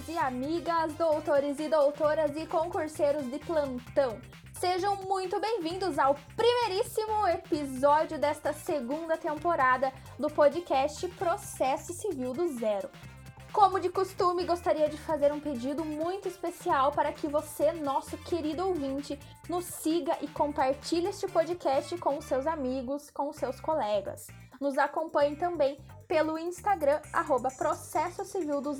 amigos e amigas, doutores e doutoras e concurseiros de plantão. Sejam muito bem-vindos ao primeiríssimo episódio desta segunda temporada do podcast Processo Civil do Zero. Como de costume, gostaria de fazer um pedido muito especial para que você, nosso querido ouvinte, nos siga e compartilhe este podcast com os seus amigos, com os seus colegas. Nos acompanhe também pelo Instagram, arroba processo civil do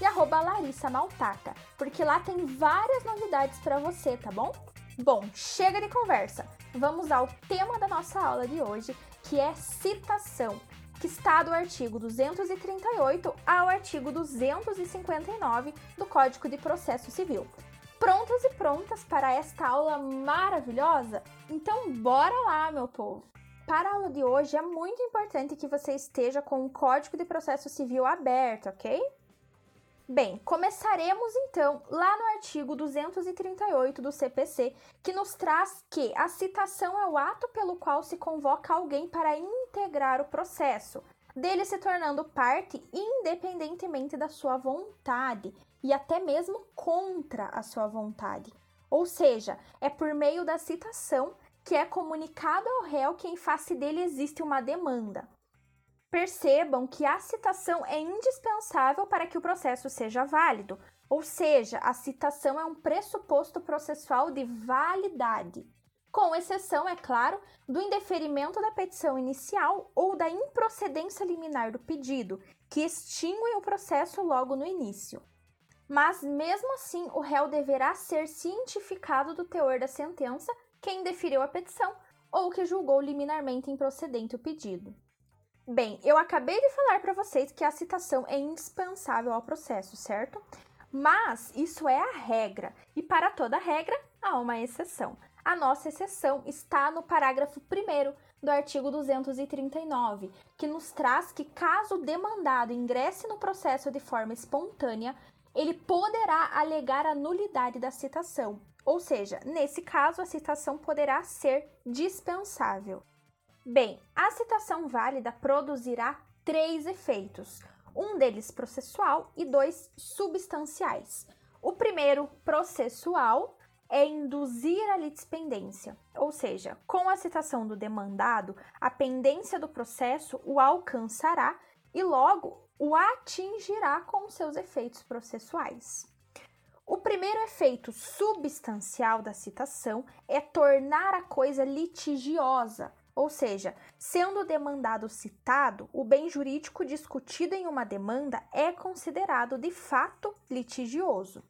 e arroba Larissa Maltaca, porque lá tem várias novidades para você, tá bom? Bom, chega de conversa. Vamos ao tema da nossa aula de hoje, que é citação que está do artigo 238 ao artigo 259 do Código de Processo Civil. Prontas e prontas para esta aula maravilhosa? Então, bora lá, meu povo! Para a aula de hoje, é muito importante que você esteja com o Código de Processo Civil aberto, ok? Bem, começaremos então lá no artigo 238 do CPC, que nos traz que a citação é o ato pelo qual se convoca alguém para integrar o processo, dele se tornando parte independentemente da sua vontade e até mesmo contra a sua vontade. Ou seja, é por meio da citação que é comunicado ao réu que em face dele existe uma demanda. Percebam que a citação é indispensável para que o processo seja válido, ou seja, a citação é um pressuposto processual de validade, com exceção, é claro, do indeferimento da petição inicial ou da improcedência liminar do pedido, que extinguem o processo logo no início. Mas, mesmo assim, o réu deverá ser cientificado do teor da sentença quem deferiu a petição ou que julgou liminarmente improcedente o pedido. Bem, eu acabei de falar para vocês que a citação é indispensável ao processo, certo? Mas isso é a regra, e para toda regra há uma exceção. A nossa exceção está no parágrafo 1 do artigo 239, que nos traz que, caso o demandado ingresse no processo de forma espontânea, ele poderá alegar a nulidade da citação, ou seja, nesse caso, a citação poderá ser dispensável. Bem, a citação válida produzirá três efeitos: um deles processual e dois substanciais. O primeiro, processual, é induzir a litispendência, ou seja, com a citação do demandado, a pendência do processo o alcançará e logo o atingirá com seus efeitos processuais. O primeiro efeito substancial da citação é tornar a coisa litigiosa, ou seja, sendo o demandado citado, o bem jurídico discutido em uma demanda é considerado de fato litigioso.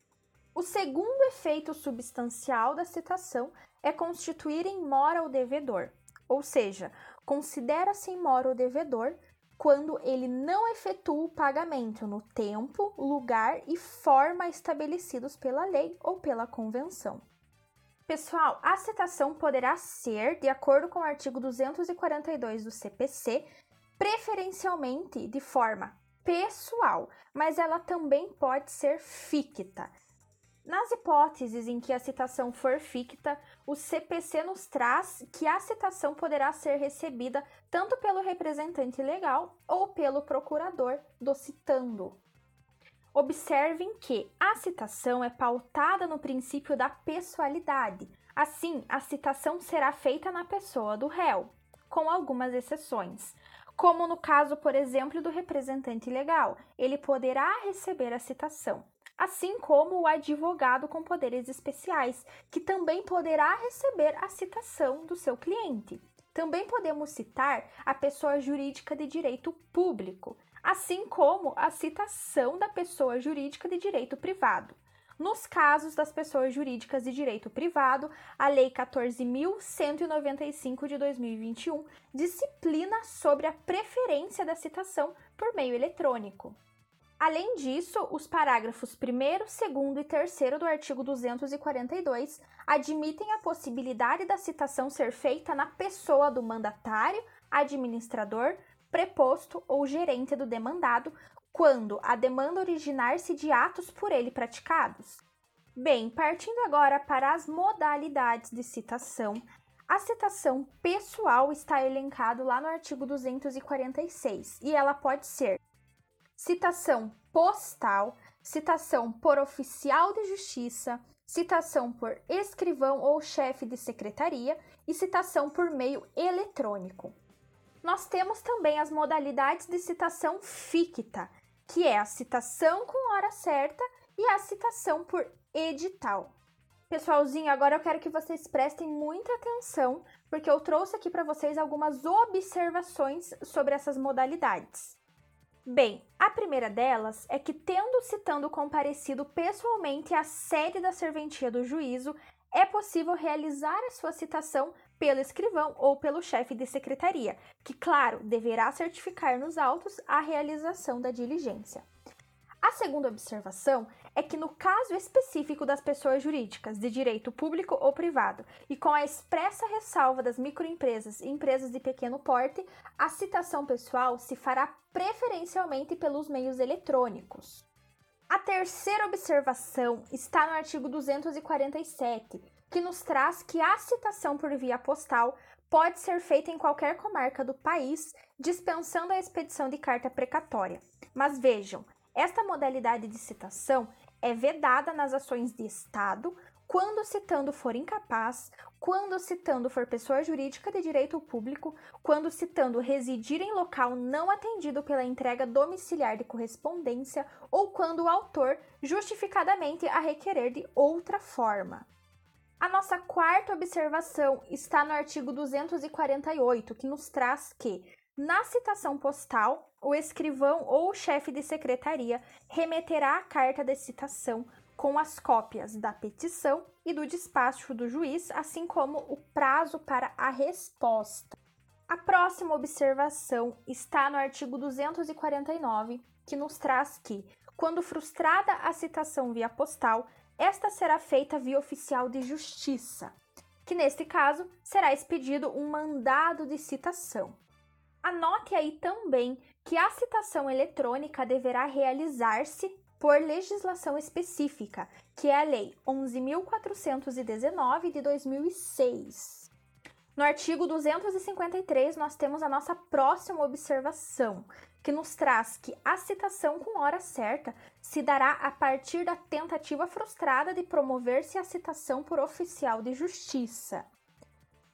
O segundo efeito substancial da citação é constituir em mora o devedor, ou seja, considera-se em mora o devedor quando ele não efetua o pagamento no tempo, lugar e forma estabelecidos pela lei ou pela convenção. Pessoal, a citação poderá ser, de acordo com o artigo 242 do CPC, preferencialmente de forma pessoal, mas ela também pode ser ficta. Nas hipóteses em que a citação for ficta, o CPC nos traz que a citação poderá ser recebida tanto pelo representante legal ou pelo procurador do citando. Observem que a citação é pautada no princípio da pessoalidade. Assim, a citação será feita na pessoa do réu, com algumas exceções. Como no caso, por exemplo, do representante legal, ele poderá receber a citação assim como o advogado com poderes especiais, que também poderá receber a citação do seu cliente. Também podemos citar a pessoa jurídica de direito público, assim como a citação da pessoa jurídica de direito privado. Nos casos das pessoas jurídicas de direito privado, a Lei 14.195 de 2021 disciplina sobre a preferência da citação por meio eletrônico. Além disso, os parágrafos 1, 2 e 3 do artigo 242 admitem a possibilidade da citação ser feita na pessoa do mandatário, administrador, preposto ou gerente do demandado, quando a demanda originar-se de atos por ele praticados. Bem, partindo agora para as modalidades de citação, a citação pessoal está elencado lá no artigo 246 e ela pode ser citação postal, citação por oficial de justiça, citação por escrivão ou chefe de secretaria e citação por meio eletrônico. Nós temos também as modalidades de citação ficta, que é a citação com hora certa e a citação por edital. Pessoalzinho, agora eu quero que vocês prestem muita atenção, porque eu trouxe aqui para vocês algumas observações sobre essas modalidades. Bem, a primeira delas é que, tendo citando comparecido pessoalmente à sede da serventia do juízo, é possível realizar a sua citação pelo escrivão ou pelo chefe de secretaria, que, claro, deverá certificar nos autos a realização da diligência. A segunda observação é que, no caso específico das pessoas jurídicas de direito público ou privado, e com a expressa ressalva das microempresas e empresas de pequeno porte, a citação pessoal se fará preferencialmente pelos meios eletrônicos. A terceira observação está no artigo 247, que nos traz que a citação por via postal pode ser feita em qualquer comarca do país, dispensando a expedição de carta precatória. Mas vejam, esta modalidade de citação é vedada nas ações de Estado quando citando for incapaz, quando citando for pessoa jurídica de direito público, quando citando residir em local não atendido pela entrega domiciliar de correspondência ou quando o autor justificadamente a requerer de outra forma. A nossa quarta observação está no artigo 248, que nos traz que, na citação postal, o escrivão ou o chefe de secretaria remeterá a carta de citação com as cópias da petição e do despacho do juiz, assim como o prazo para a resposta. A próxima observação está no artigo 249, que nos traz que, quando frustrada a citação via postal, esta será feita via oficial de justiça, que neste caso será expedido um mandado de citação. Anote aí também que a citação eletrônica deverá realizar-se por legislação específica, que é a Lei 11.419 de 2006. No artigo 253, nós temos a nossa próxima observação, que nos traz que a citação com hora certa se dará a partir da tentativa frustrada de promover-se a citação por oficial de justiça.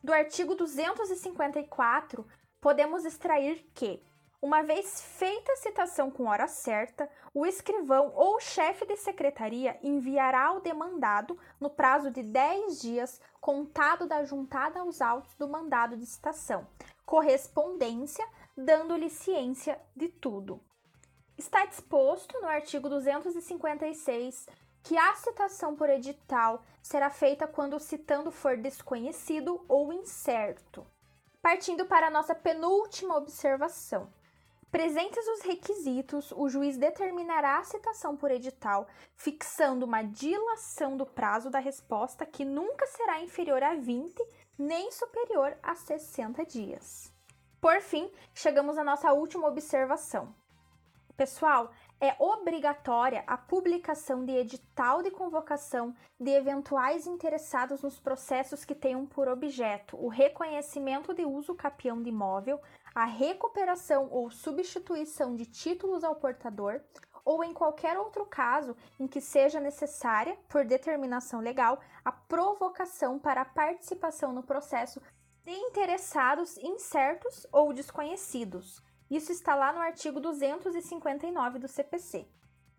Do artigo 254, podemos extrair que, uma vez feita a citação com hora certa, o escrivão ou chefe de secretaria enviará ao demandado, no prazo de 10 dias, contado da juntada aos autos do mandado de citação, correspondência, dando-lhe ciência de tudo. Está disposto no artigo 256 que a citação por edital será feita quando o citando for desconhecido ou incerto. Partindo para a nossa penúltima observação. Presentes os requisitos, o juiz determinará a citação por edital, fixando uma dilação do prazo da resposta que nunca será inferior a 20 nem superior a 60 dias. Por fim, chegamos à nossa última observação. Pessoal, é obrigatória a publicação de edital de convocação de eventuais interessados nos processos que tenham por objeto o reconhecimento de uso capião de imóvel, a recuperação ou substituição de títulos ao portador, ou em qualquer outro caso em que seja necessária, por determinação legal, a provocação para a participação no processo de interessados incertos ou desconhecidos, isso está lá no artigo 259 do CPC.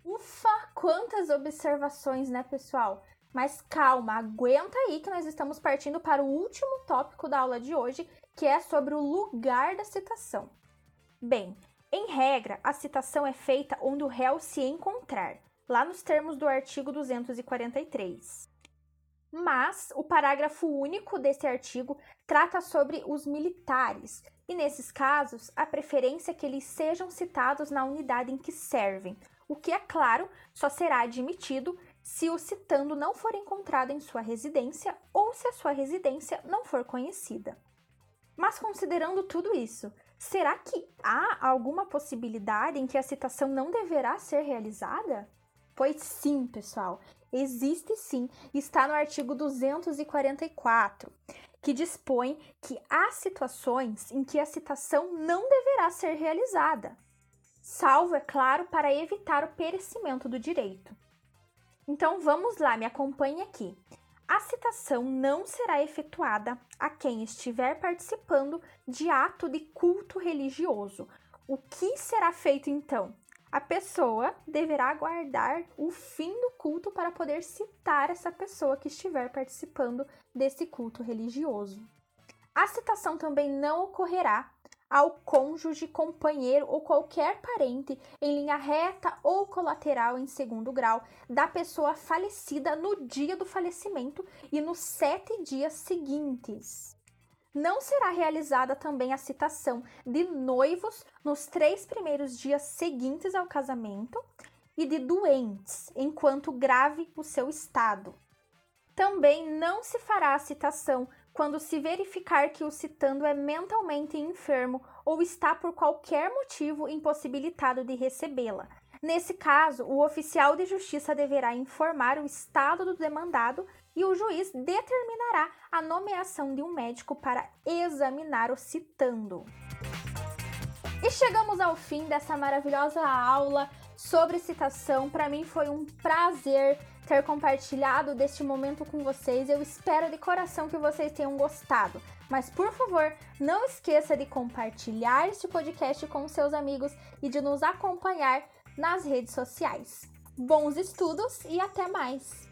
Ufa, quantas observações, né, pessoal? Mas calma, aguenta aí que nós estamos partindo para o último tópico da aula de hoje, que é sobre o lugar da citação. Bem, em regra, a citação é feita onde o réu se encontrar, lá nos termos do artigo 243. Mas o parágrafo único desse artigo trata sobre os militares, e nesses casos, a preferência é que eles sejam citados na unidade em que servem, o que, é claro, só será admitido se o citando não for encontrado em sua residência ou se a sua residência não for conhecida. Mas considerando tudo isso, será que há alguma possibilidade em que a citação não deverá ser realizada? Pois sim, pessoal, existe sim, está no artigo 244 que dispõe que há situações em que a citação não deverá ser realizada. salvo, é claro, para evitar o perecimento do direito. Então vamos lá, me acompanhe aqui. A citação não será efetuada a quem estiver participando de ato de culto religioso. O que será feito então? A pessoa deverá aguardar o fim do culto para poder citar essa pessoa que estiver participando desse culto religioso. A citação também não ocorrerá ao cônjuge, companheiro ou qualquer parente em linha reta ou colateral em segundo grau da pessoa falecida no dia do falecimento e nos sete dias seguintes. Não será realizada também a citação de noivos nos três primeiros dias seguintes ao casamento e de doentes, enquanto grave o seu estado. Também não se fará a citação quando se verificar que o citando é mentalmente enfermo ou está por qualquer motivo impossibilitado de recebê-la. Nesse caso, o oficial de justiça deverá informar o estado do demandado e o juiz determinará a nomeação de um médico para examinar o citando. E chegamos ao fim dessa maravilhosa aula sobre citação. Para mim foi um prazer ter compartilhado deste momento com vocês. Eu espero de coração que vocês tenham gostado. Mas por favor, não esqueça de compartilhar este podcast com seus amigos e de nos acompanhar nas redes sociais. Bons estudos e até mais!